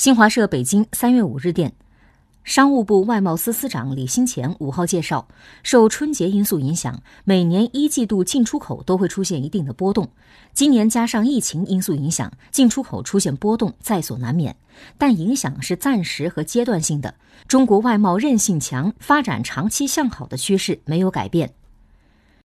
新华社北京三月五日电商务部外贸司司长李兴前五号介绍受春节因素影响每年一季度进出口都会出现一定的波动。今年加上疫情因素影响进出口出现波动在所难免但影响是暂时和阶段性的。中国外贸韧性强发展长期向好的趋势没有改变。